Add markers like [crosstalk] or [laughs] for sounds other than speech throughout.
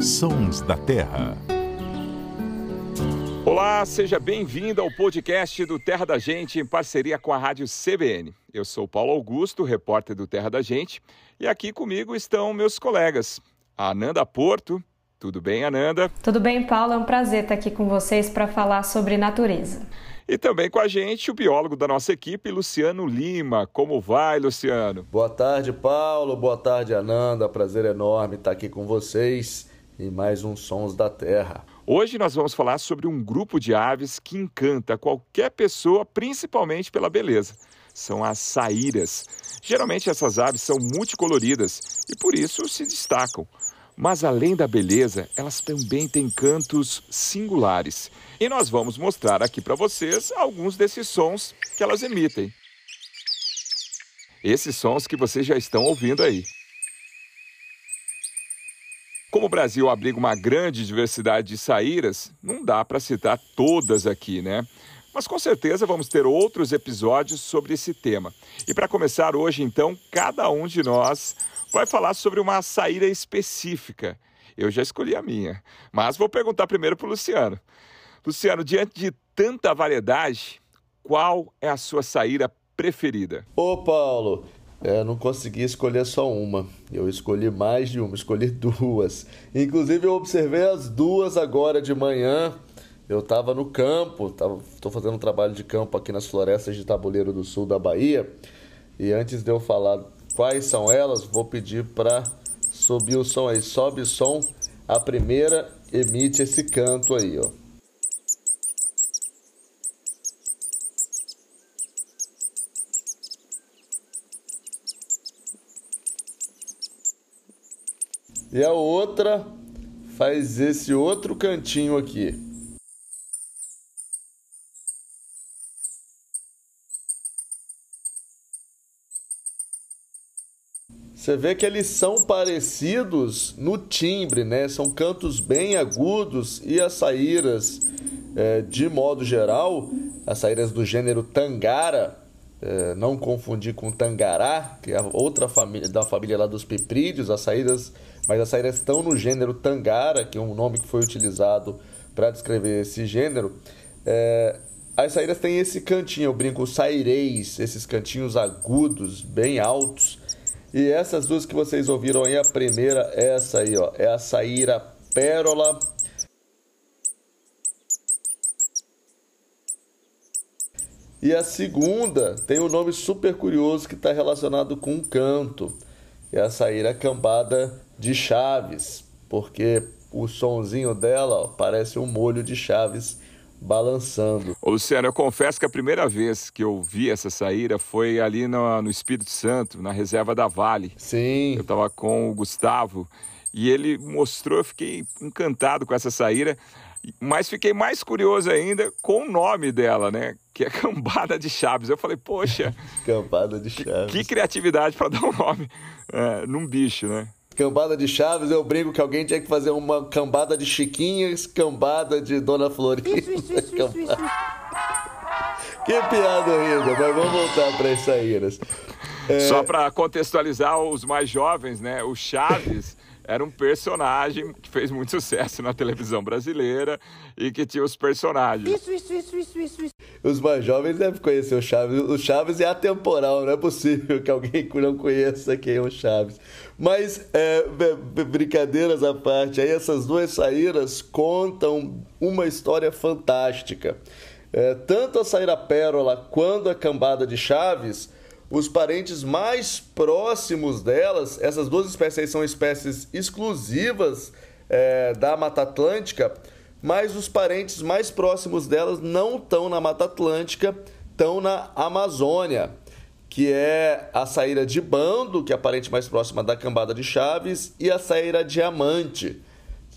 Sons da Terra. Olá, seja bem-vindo ao podcast do Terra da Gente em parceria com a Rádio CBN. Eu sou Paulo Augusto, repórter do Terra da Gente, e aqui comigo estão meus colegas, a Ananda Porto. Tudo bem, Ananda? Tudo bem, Paulo. É um prazer estar aqui com vocês para falar sobre natureza. E também com a gente o biólogo da nossa equipe, Luciano Lima. Como vai, Luciano? Boa tarde, Paulo. Boa tarde, Ananda. Prazer enorme estar aqui com vocês em mais um Sons da Terra. Hoje nós vamos falar sobre um grupo de aves que encanta qualquer pessoa, principalmente pela beleza. São as saíras. Geralmente essas aves são multicoloridas e por isso se destacam. Mas além da beleza, elas também têm cantos singulares. E nós vamos mostrar aqui para vocês alguns desses sons que elas emitem. Esses sons que vocês já estão ouvindo aí. Como o Brasil abriga uma grande diversidade de saíras, não dá para citar todas aqui, né? Mas com certeza vamos ter outros episódios sobre esse tema. E para começar hoje, então, cada um de nós vai falar sobre uma saíra específica. Eu já escolhi a minha, mas vou perguntar primeiro para o Luciano. Luciano, diante de tanta variedade, qual é a sua saíra preferida? Ô Paulo, é, não consegui escolher só uma. Eu escolhi mais de uma, escolhi [laughs] duas. Inclusive eu observei as duas agora de manhã. Eu estava no campo, estou fazendo um trabalho de campo aqui nas florestas de Tabuleiro do Sul da Bahia. E antes de eu falar quais são elas, vou pedir para subir o som aí. Sobe o som, a primeira emite esse canto aí, ó. E a outra faz esse outro cantinho aqui. Você vê que eles são parecidos no timbre, né? São cantos bem agudos e as saíras, é, de modo geral, as saíras do gênero tangara, é, não confundir com tangará, que é outra família da família lá dos piprídeos, as saíras, mas as saíras estão no gênero tangara, que é um nome que foi utilizado para descrever esse gênero. É, as saíras têm esse cantinho, eu brinco, sairês, esses cantinhos agudos, bem altos e essas duas que vocês ouviram aí, a primeira é essa aí, ó, é a Saíra Pérola. E a segunda tem um nome super curioso que está relacionado com um canto. É a Saíra Cambada de Chaves, porque o sonzinho dela ó, parece um molho de chaves balançando. Ô, Luciano, eu confesso que a primeira vez que eu vi essa saíra foi ali no, no Espírito Santo, na reserva da Vale. Sim. Eu estava com o Gustavo e ele mostrou, eu fiquei encantado com essa saíra, mas fiquei mais curioso ainda com o nome dela, né? Que é [laughs] Cambada de Chaves. Eu falei, poxa. [laughs] Cambada de Chaves. Que, que criatividade para [laughs] dar um nome é, num bicho, né? Cambada de Chaves, eu brinco que alguém tinha que fazer uma cambada de Chiquinhas, cambada de Dona Florinda. Isso, isso, isso, isso, isso. Que piada horrível, mas vamos voltar para as saíras. É... Só para contextualizar os mais jovens, né? O Chaves era um personagem que fez muito sucesso na televisão brasileira e que tinha os personagens. Isso, isso, isso, isso, isso. isso. Os mais jovens devem conhecer o Chaves. O Chaves é atemporal, não é possível que alguém [laughs] não conheça quem é o Chaves. Mas, é, brincadeiras à parte, aí essas duas saíras contam uma história fantástica. É, tanto a saíra Pérola quanto a cambada de Chaves os parentes mais próximos delas, essas duas espécies são espécies exclusivas é, da Mata Atlântica, mas os parentes mais próximos delas não estão na Mata Atlântica, estão na Amazônia, que é a saíra de bando, que é a parente mais próxima da cambada de Chaves, e a saíra diamante.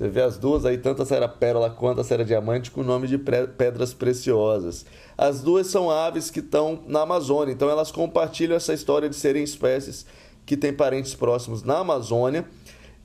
Você vê as duas aí, tanto a saíra pérola quanto a saíra diamante, com o nome de pedras preciosas. As duas são aves que estão na Amazônia, então elas compartilham essa história de serem espécies que têm parentes próximos na Amazônia.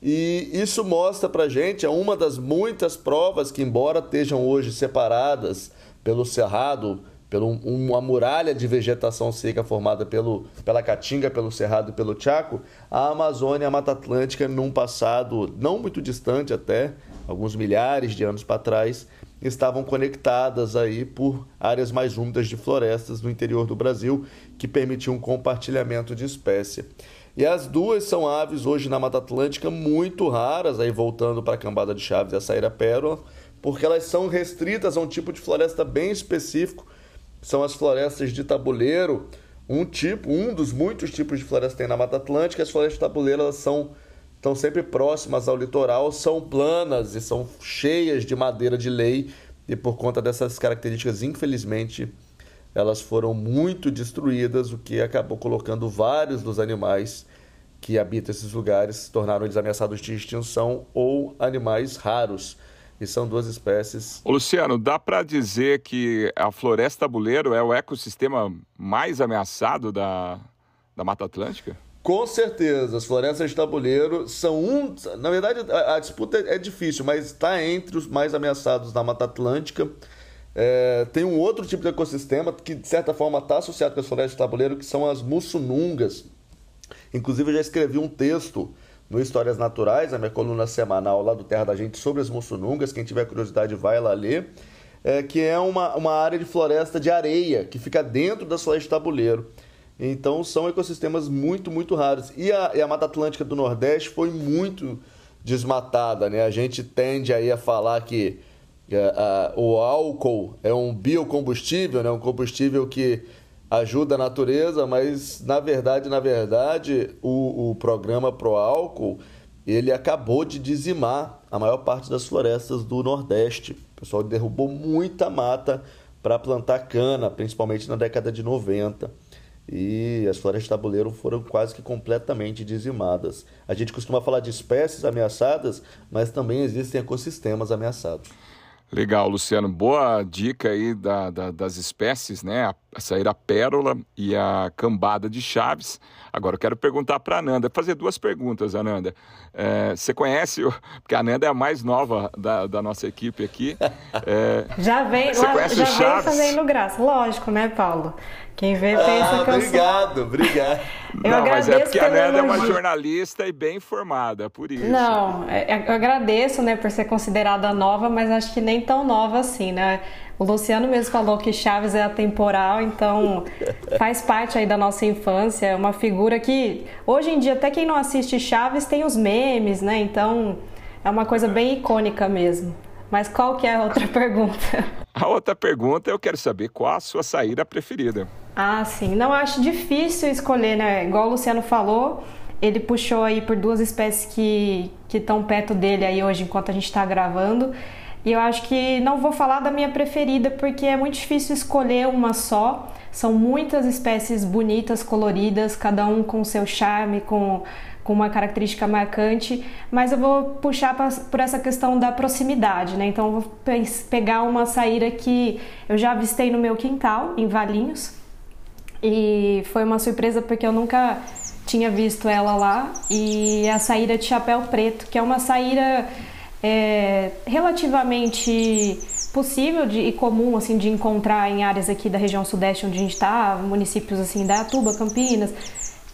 E isso mostra pra gente, é uma das muitas provas que, embora estejam hoje separadas pelo cerrado pelo uma muralha de vegetação seca formada pelo, pela Caatinga, pelo Cerrado e pelo Chaco, a Amazônia e a Mata Atlântica, num passado não muito distante até, alguns milhares de anos para trás, estavam conectadas aí por áreas mais úmidas de florestas no interior do Brasil, que permitiam um compartilhamento de espécie. E as duas são aves hoje na Mata Atlântica muito raras, aí voltando para a cambada de Chaves e a saíra pérola, porque elas são restritas a um tipo de floresta bem específico, são as florestas de tabuleiro, um tipo, um dos muitos tipos de floresta que tem na Mata Atlântica. As florestas de tabuleiro elas são estão sempre próximas ao litoral, são planas e são cheias de madeira de lei. E por conta dessas características, infelizmente, elas foram muito destruídas, o que acabou colocando vários dos animais que habitam esses lugares tornaram eles ameaçados de extinção ou animais raros e são duas espécies. Ô Luciano, dá para dizer que a floresta tabuleiro é o ecossistema mais ameaçado da, da Mata Atlântica? Com certeza, as florestas de tabuleiro são um. Na verdade, a, a disputa é, é difícil, mas está entre os mais ameaçados da Mata Atlântica. É, tem um outro tipo de ecossistema que, de certa forma, está associado com as florestas de tabuleiro, que são as mussunungas. Inclusive, eu já escrevi um texto no Histórias Naturais, a minha coluna semanal lá do Terra da Gente sobre as mussunungas. Quem tiver curiosidade, vai lá ler. É, que é uma, uma área de floresta de areia que fica dentro das florestas de tabuleiro. Então são ecossistemas muito, muito raros. E a, e a Mata Atlântica do Nordeste foi muito desmatada. Né? A gente tende aí a falar que é, o álcool é um biocombustível, né? um combustível que ajuda a natureza, mas na verdade, na verdade, o, o programa Pro Álcool ele acabou de dizimar a maior parte das florestas do Nordeste. O pessoal derrubou muita mata para plantar cana, principalmente na década de 90. E as florestas tabuleiro foram quase que completamente dizimadas. A gente costuma falar de espécies ameaçadas, mas também existem ecossistemas ameaçados. Legal, Luciano. Boa dica aí da, da, das espécies, né? A, a sair a pérola e a cambada de chaves. Agora eu quero perguntar para a Ananda, fazer duas perguntas, Ananda. É, você conhece, porque a Ananda é a mais nova da, da nossa equipe aqui. É, [laughs] já vem, lá, já vem fazendo graça, lógico, né, Paulo? Quem vê pensa ah, que eu obrigado, sou... obrigado. Eu não, mas é porque a Nanda é uma jornalista e bem informada, por isso. Não, é, é, eu agradeço, né, por ser considerada nova, mas acho que nem tão nova assim, né? O Luciano mesmo falou que Chaves é atemporal, então [laughs] faz parte aí da nossa infância, é uma figura que hoje em dia até quem não assiste Chaves tem os memes, né? Então é uma coisa bem icônica mesmo. Mas qual que é a outra [laughs] pergunta? A outra pergunta eu quero saber qual a sua saída preferida. Ah, sim. Não acho difícil escolher, né? Igual o Luciano falou, ele puxou aí por duas espécies que estão perto dele aí hoje enquanto a gente está gravando. E eu acho que não vou falar da minha preferida porque é muito difícil escolher uma só. São muitas espécies bonitas, coloridas, cada um com seu charme, com com uma característica marcante, mas eu vou puxar pra, por essa questão da proximidade, né? Então eu vou pe pegar uma saíra que eu já avistei no meu quintal, em Valinhos, e foi uma surpresa porque eu nunca tinha visto ela lá, e a saíra de chapéu preto, que é uma saíra é, relativamente possível de, e comum assim de encontrar em áreas aqui da região sudeste onde a gente está, municípios assim da Atuba, Campinas,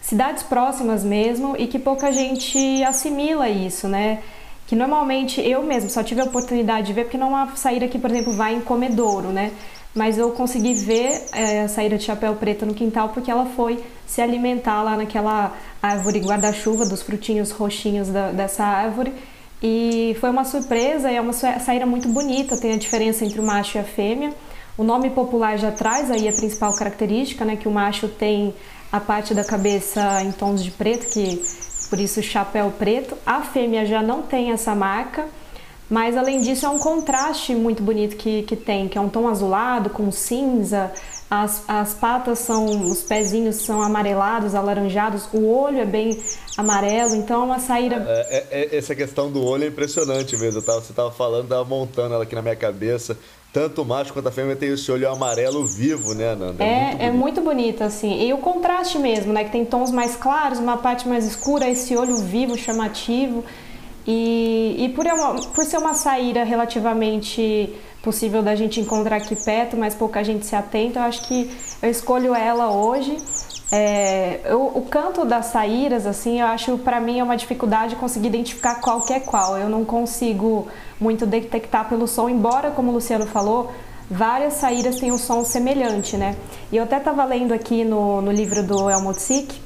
cidades próximas mesmo e que pouca gente assimila isso, né? Que normalmente eu mesmo só tive a oportunidade de ver porque não há saída que, por exemplo, vai em comedouro, né? Mas eu consegui ver é, a saída de chapéu preto no quintal porque ela foi se alimentar lá naquela árvore guarda-chuva dos frutinhos roxinhos da, dessa árvore. E foi uma surpresa é uma saída muito bonita, tem a diferença entre o macho e a fêmea. O nome popular já traz aí a principal característica, né? Que o macho tem a parte da cabeça em tons de preto, que por isso chapéu preto. A fêmea já não tem essa marca, mas além disso é um contraste muito bonito que, que tem, que é um tom azulado com cinza. As, as patas são, os pezinhos são amarelados, alaranjados, o olho é bem amarelo, então é uma saída. É, é, é essa questão do olho é impressionante mesmo. Tava, você estava falando, estava montando ela aqui na minha cabeça. Tanto o macho quanto a fêmea tem esse olho amarelo vivo, né, Nanda? É, é, muito, é muito bonito, assim. E o contraste mesmo, né? Que tem tons mais claros, uma parte mais escura, esse olho vivo, chamativo. E, e por, uma, por ser uma saída relativamente possível da gente encontrar aqui perto, mas pouca gente se atenta, eu acho que eu escolho ela hoje. É, eu, o canto das saíras, assim, eu acho para mim é uma dificuldade conseguir identificar qual que é qual. Eu não consigo muito detectar pelo som, embora, como o Luciano falou, várias saíras têm um som semelhante, né? E eu até estava lendo aqui no, no livro do Elmot Sick,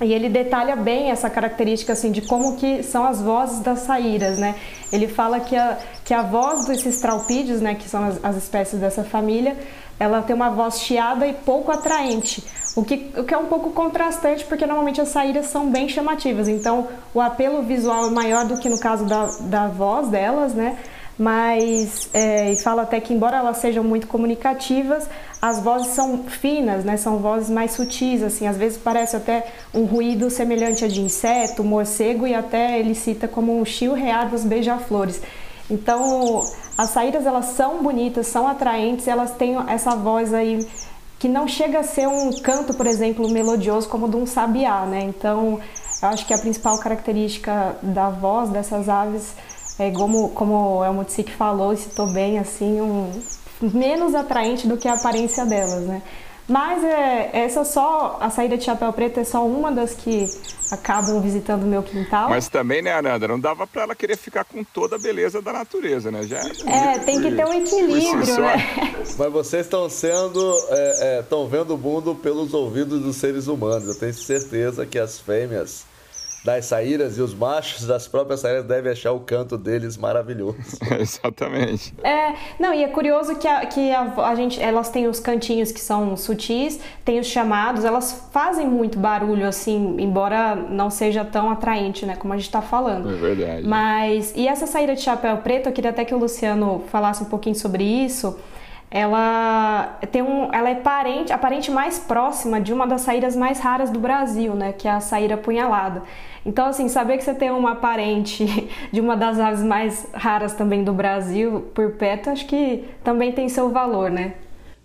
e ele detalha bem essa característica assim de como que são as vozes das saíras, né? Ele fala que a, que a voz desses traupídeos, né, que são as, as espécies dessa família, ela tem uma voz chiada e pouco atraente, o que, o que é um pouco contrastante porque normalmente as saíras são bem chamativas, então o apelo visual é maior do que no caso da, da voz delas, né? mas é, fala até que embora elas sejam muito comunicativas, as vozes são finas, né? São vozes mais sutis, assim, às vezes parece até um ruído semelhante a de inseto, morcego e até ele cita como um chio rear dos beija-flores. Então, as saídas elas são bonitas, são atraentes, elas têm essa voz aí que não chega a ser um canto, por exemplo, melodioso como de um sabiá, né? Então, eu acho que a principal característica da voz dessas aves é como, como o Elmutsik falou e citou bem, assim, um, menos atraente do que a aparência delas, né? Mas é, essa só, a saída de chapéu preto é só uma das que acabam visitando o meu quintal. Mas também, né, Ananda, não dava para ela querer ficar com toda a beleza da natureza, né? Já é, é tem que ter um equilíbrio, né? [laughs] Mas vocês estão sendo, estão é, é, vendo o mundo pelos ouvidos dos seres humanos. Eu tenho certeza que as fêmeas das saíras e os machos das próprias saíras devem achar o canto deles maravilhoso. [laughs] Exatamente. É, não, e é curioso que, a, que a, a, gente, elas têm os cantinhos que são sutis, tem os chamados, elas fazem muito barulho, assim, embora não seja tão atraente, né, como a gente está falando. É verdade. Mas, e essa saída de chapéu preto, eu queria até que o Luciano falasse um pouquinho sobre isso, ela tem um, ela é parente, a parente mais próxima de uma das saíras mais raras do Brasil, né, que é a saíra punhalada. Então, assim, saber que você tem uma parente [laughs] de uma das aves mais raras também do Brasil por perto, acho que também tem seu valor, né?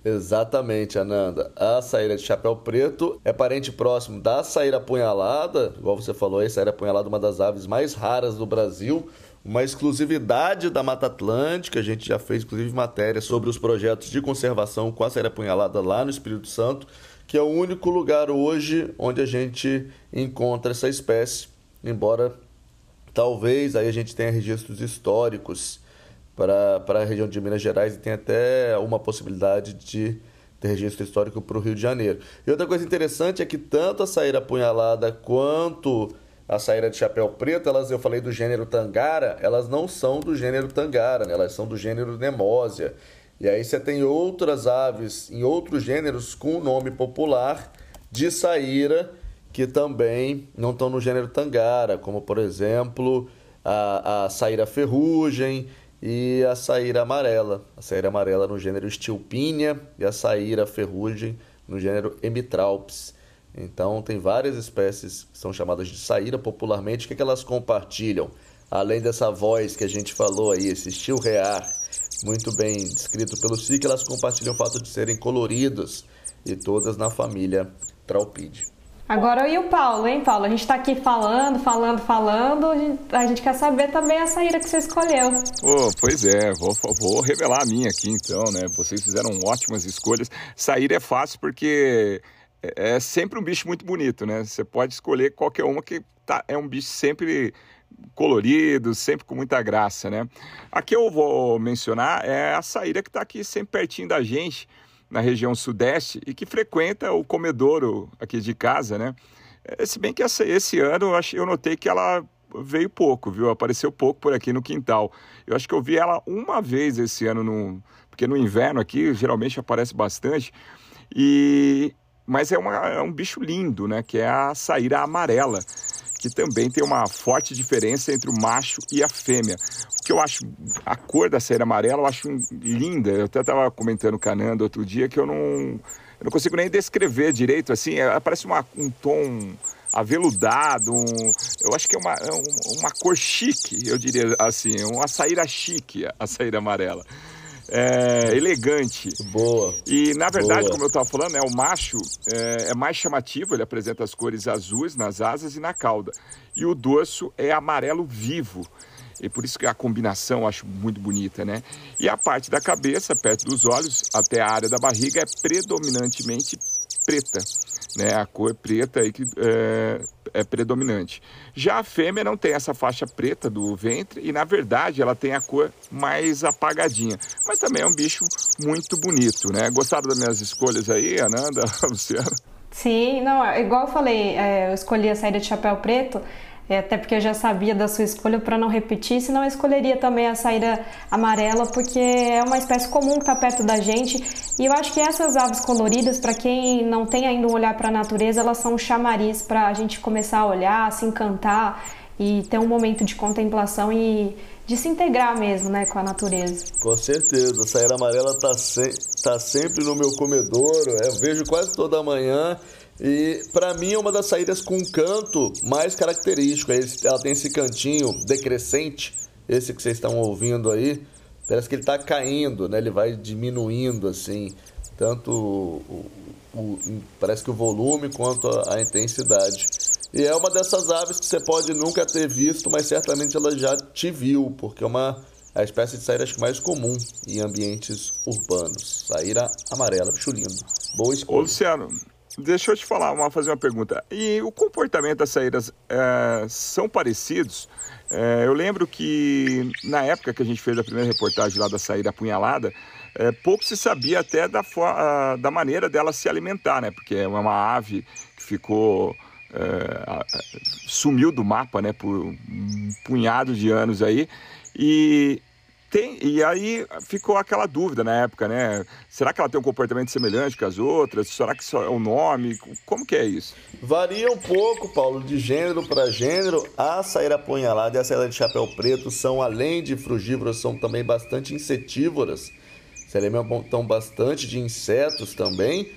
Exatamente, Ananda. A saíra de chapéu preto é parente próximo da saíra apunhalada, igual você falou aí, saíra apunhalada é uma das aves mais raras do Brasil, uma exclusividade da Mata Atlântica. A gente já fez, inclusive, matéria sobre os projetos de conservação com a saíra apunhalada lá no Espírito Santo que é o único lugar hoje onde a gente encontra essa espécie, embora talvez aí a gente tenha registros históricos para, para a região de Minas Gerais e tem até uma possibilidade de ter registro histórico para o Rio de Janeiro. E outra coisa interessante é que tanto a saíra apunhalada quanto a saíra de chapéu preto, elas eu falei do gênero tangara, elas não são do gênero tangara, né? elas são do gênero nemósia. E aí você tem outras aves em outros gêneros com o nome popular de saíra que também não estão no gênero tangara, como por exemplo a, a saíra ferrugem e a saíra amarela. A saíra amarela no gênero Stilpínia e a saíra ferrugem no gênero Emitralpes. Então tem várias espécies que são chamadas de saíra popularmente. O que, é que elas compartilham? Além dessa voz que a gente falou aí, esse estilo rear muito bem descrito pelo SIC, elas compartilham o fato de serem coloridos e todas na família Traupide. Agora e o Paulo, hein, Paulo? A gente está aqui falando, falando, falando. A gente quer saber também a saída que você escolheu. Oh, pois é, vou, vou revelar a minha aqui então, né? Vocês fizeram ótimas escolhas. Sair é fácil porque é, é sempre um bicho muito bonito, né? Você pode escolher qualquer uma que tá, é um bicho sempre coloridos, sempre com muita graça, né? Aqui eu vou mencionar é a saída que está aqui sempre pertinho da gente, na região sudeste, e que frequenta o comedouro aqui de casa, né? É, se bem que essa, esse ano eu notei que ela veio pouco, viu? Apareceu pouco por aqui no quintal. Eu acho que eu vi ela uma vez esse ano, no, porque no inverno aqui geralmente aparece bastante. E mas é, uma, é um bicho lindo, né? Que é a saíra amarela que também tem uma forte diferença entre o macho e a fêmea. O que eu acho, a cor da cera amarela eu acho linda. Eu até estava comentando com a Nanda outro dia que eu não, eu não consigo nem descrever direito, assim, é, parece uma, um tom aveludado, um, eu acho que é uma, é uma cor chique, eu diria assim, uma saíra chique, a saíra amarela. É, elegante. Boa. E na verdade, Boa. como eu estava falando, né, o macho é, é, mais chamativo, ele apresenta as cores azuis nas asas e na cauda. E o dorso é amarelo vivo. E por isso que a combinação eu acho muito bonita, né? E a parte da cabeça, perto dos olhos, até a área da barriga, é predominantemente preta. Né, a cor preta aí que é, é, predominante. Já a fêmea não tem essa faixa preta do ventre e, na verdade, ela tem a cor mais apagadinha. Mas também é um bicho muito bonito, né? Gostaram das minhas escolhas aí, Ananda, [laughs] Luciana? Sim, não, igual eu falei, é, eu escolhi a saída de chapéu preto é, até porque eu já sabia da sua escolha para não repetir, senão eu escolheria também a saída amarela, porque é uma espécie comum que está perto da gente. E eu acho que essas aves coloridas, para quem não tem ainda um olhar para a natureza, elas são um chamariz para a gente começar a olhar, se encantar e ter um momento de contemplação e de se integrar mesmo né, com a natureza. Com certeza, a saída amarela está se, tá sempre no meu comedouro, eu vejo quase toda manhã. E para mim é uma das saídas com canto mais característico. Ela tem esse cantinho decrescente, esse que vocês estão ouvindo aí. Parece que ele está caindo, né? Ele vai diminuindo assim, tanto o, o, parece que o volume quanto a, a intensidade. E é uma dessas aves que você pode nunca ter visto, mas certamente ela já te viu, porque é uma a espécie de saíra mais comum em ambientes urbanos. Saíra amarela, bicho lindo. Boa escolha. Ô, Luciano, Deixa eu te falar, uma, fazer uma pergunta. E o comportamento das saíras é, são parecidos? É, eu lembro que na época que a gente fez a primeira reportagem lá da saída apunhalada, é, pouco se sabia até da, da maneira dela se alimentar, né? Porque é uma ave que ficou. É, sumiu do mapa né, por um punhado de anos aí. E tem, e aí ficou aquela dúvida na época, né? Será que ela tem um comportamento semelhante que as outras? Será que só é o nome? Como que é isso? Varia um pouco, Paulo, de gênero para gênero. A saíra apunhalada e a saíra de chapéu preto são, além de frugívoras, são também bastante insetívoras. Se alimentam bastante de insetos também.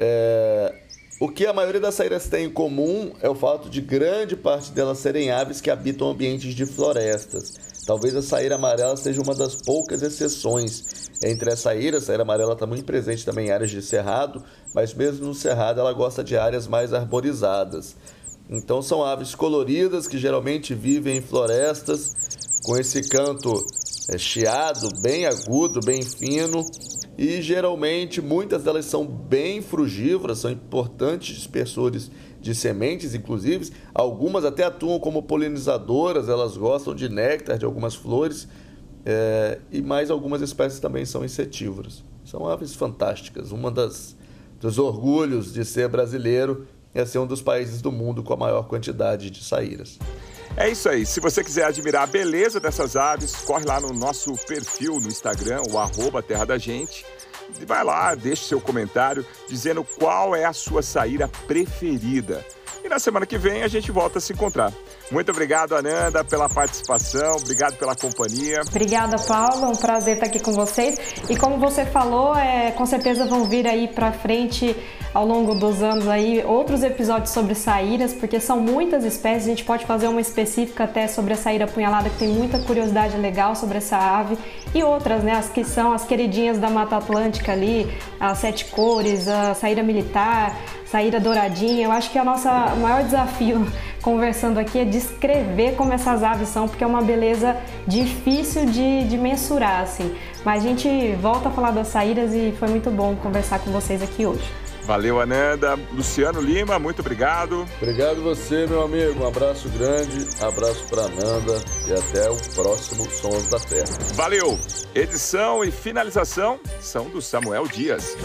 É... O que a maioria das saíras tem em comum é o fato de grande parte delas serem aves que habitam ambientes de florestas. Talvez a saíra amarela seja uma das poucas exceções. Entre as saíras, a saíra amarela está muito presente também em áreas de cerrado, mas mesmo no cerrado ela gosta de áreas mais arborizadas. Então são aves coloridas que geralmente vivem em florestas, com esse canto é, chiado, bem agudo, bem fino. E geralmente muitas delas são bem frugívoras, são importantes dispersores de sementes, inclusive. Algumas até atuam como polinizadoras, elas gostam de néctar de algumas flores. É, e mais algumas espécies também são insetívoras. São aves fantásticas. Uma das dos orgulhos de ser brasileiro é ser um dos países do mundo com a maior quantidade de saíras. É isso aí. Se você quiser admirar a beleza dessas aves, corre lá no nosso perfil no Instagram, o arroba Terra da Gente vai lá, deixe seu comentário dizendo qual é a sua saída preferida. E na semana que vem a gente volta a se encontrar. Muito obrigado, Ananda, pela participação, obrigado pela companhia. Obrigada, Paulo, um prazer estar aqui com vocês. E como você falou, é, com certeza vão vir aí para frente ao longo dos anos aí outros episódios sobre saíras, porque são muitas espécies, a gente pode fazer uma específica até sobre a saíra apunhalada, que tem muita curiosidade legal sobre essa ave, e outras, né, as que são as queridinhas da Mata Atlântica ali, as sete cores, a saíra militar, saíra douradinha. Eu acho que a nossa o maior desafio [laughs] conversando aqui é descrever como essas aves são, porque é uma beleza difícil de, de mensurar, assim. Mas a gente volta a falar das saíras e foi muito bom conversar com vocês aqui hoje. Valeu, Ananda. Luciano Lima, muito obrigado. Obrigado você, meu amigo. Um abraço grande, abraço para Ananda e até o próximo Sons da Terra. Valeu. Edição e finalização são do Samuel Dias.